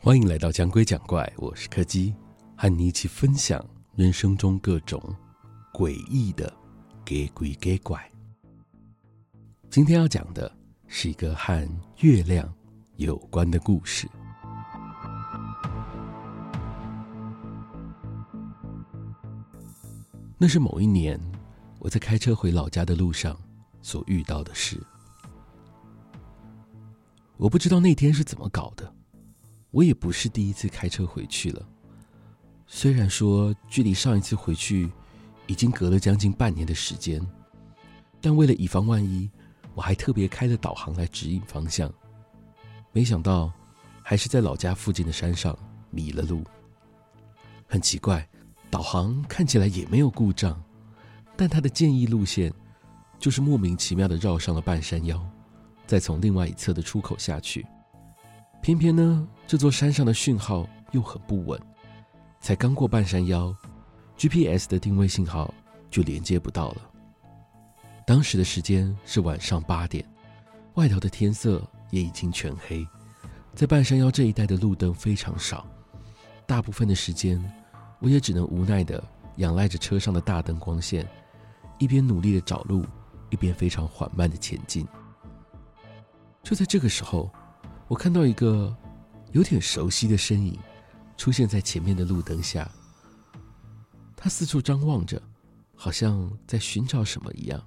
欢迎来到讲鬼讲怪，我是柯基，和你一起分享人生中各种诡异的给鬼给怪。今天要讲的是一个和月亮有关的故事。那是某一年，我在开车回老家的路上所遇到的事。我不知道那天是怎么搞的。我也不是第一次开车回去了，虽然说距离上一次回去已经隔了将近半年的时间，但为了以防万一，我还特别开了导航来指引方向。没想到，还是在老家附近的山上迷了路。很奇怪，导航看起来也没有故障，但它的建议路线就是莫名其妙的绕上了半山腰，再从另外一侧的出口下去。偏偏呢，这座山上的讯号又很不稳，才刚过半山腰，GPS 的定位信号就连接不到了。当时的时间是晚上八点，外头的天色也已经全黑，在半山腰这一带的路灯非常少，大部分的时间，我也只能无奈的仰赖着车上的大灯光线，一边努力的找路，一边非常缓慢的前进。就在这个时候。我看到一个有点熟悉的身影出现在前面的路灯下，他四处张望着，好像在寻找什么一样。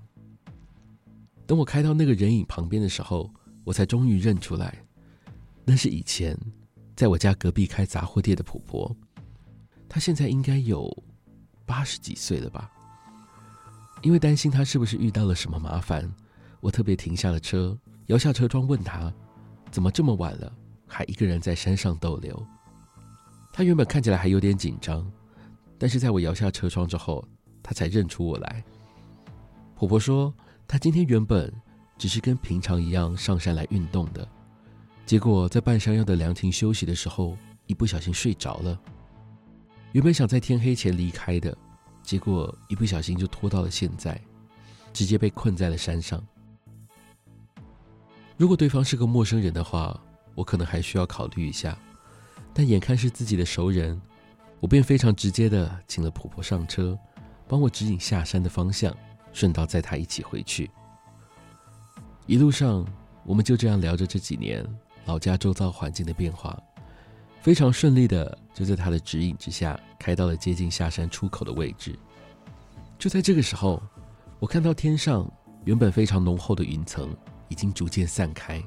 等我开到那个人影旁边的时候，我才终于认出来，那是以前在我家隔壁开杂货店的婆婆。她现在应该有八十几岁了吧？因为担心她是不是遇到了什么麻烦，我特别停下了车，摇下车窗问她。怎么这么晚了，还一个人在山上逗留？他原本看起来还有点紧张，但是在我摇下车窗之后，他才认出我来。婆婆说，她今天原本只是跟平常一样上山来运动的，结果在半山腰的凉亭休息的时候，一不小心睡着了。原本想在天黑前离开的，结果一不小心就拖到了现在，直接被困在了山上。如果对方是个陌生人的话，我可能还需要考虑一下。但眼看是自己的熟人，我便非常直接的请了婆婆上车，帮我指引下山的方向，顺道载她一起回去。一路上，我们就这样聊着这几年老家周遭环境的变化，非常顺利的就在她的指引之下，开到了接近下山出口的位置。就在这个时候，我看到天上原本非常浓厚的云层。已经逐渐散开，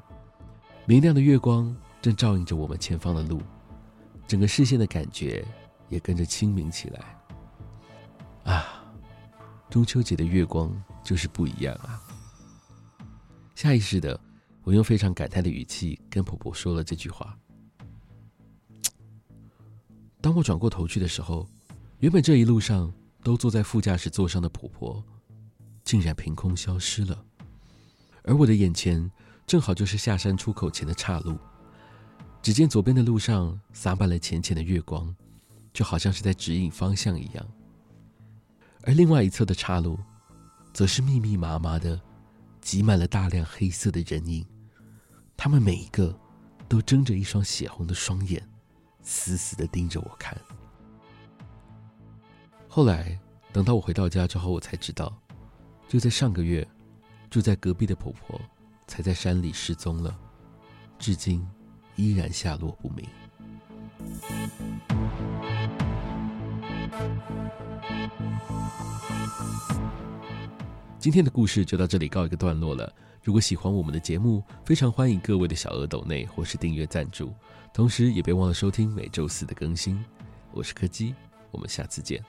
明亮的月光正照映着我们前方的路，整个视线的感觉也跟着清明起来。啊，中秋节的月光就是不一样啊！下意识的，我用非常感叹的语气跟婆婆说了这句话。当我转过头去的时候，原本这一路上都坐在副驾驶座上的婆婆，竟然凭空消失了。而我的眼前正好就是下山出口前的岔路，只见左边的路上洒满了浅浅的月光，就好像是在指引方向一样。而另外一侧的岔路，则是密密麻麻的挤满了大量黑色的人影，他们每一个都睁着一双血红的双眼，死死的盯着我看。后来等到我回到家之后，我才知道，就在上个月。住在隔壁的婆婆，才在山里失踪了，至今依然下落不明。今天的故事就到这里告一个段落了。如果喜欢我们的节目，非常欢迎各位的小额抖内或是订阅赞助，同时也别忘了收听每周四的更新。我是柯基，我们下次见。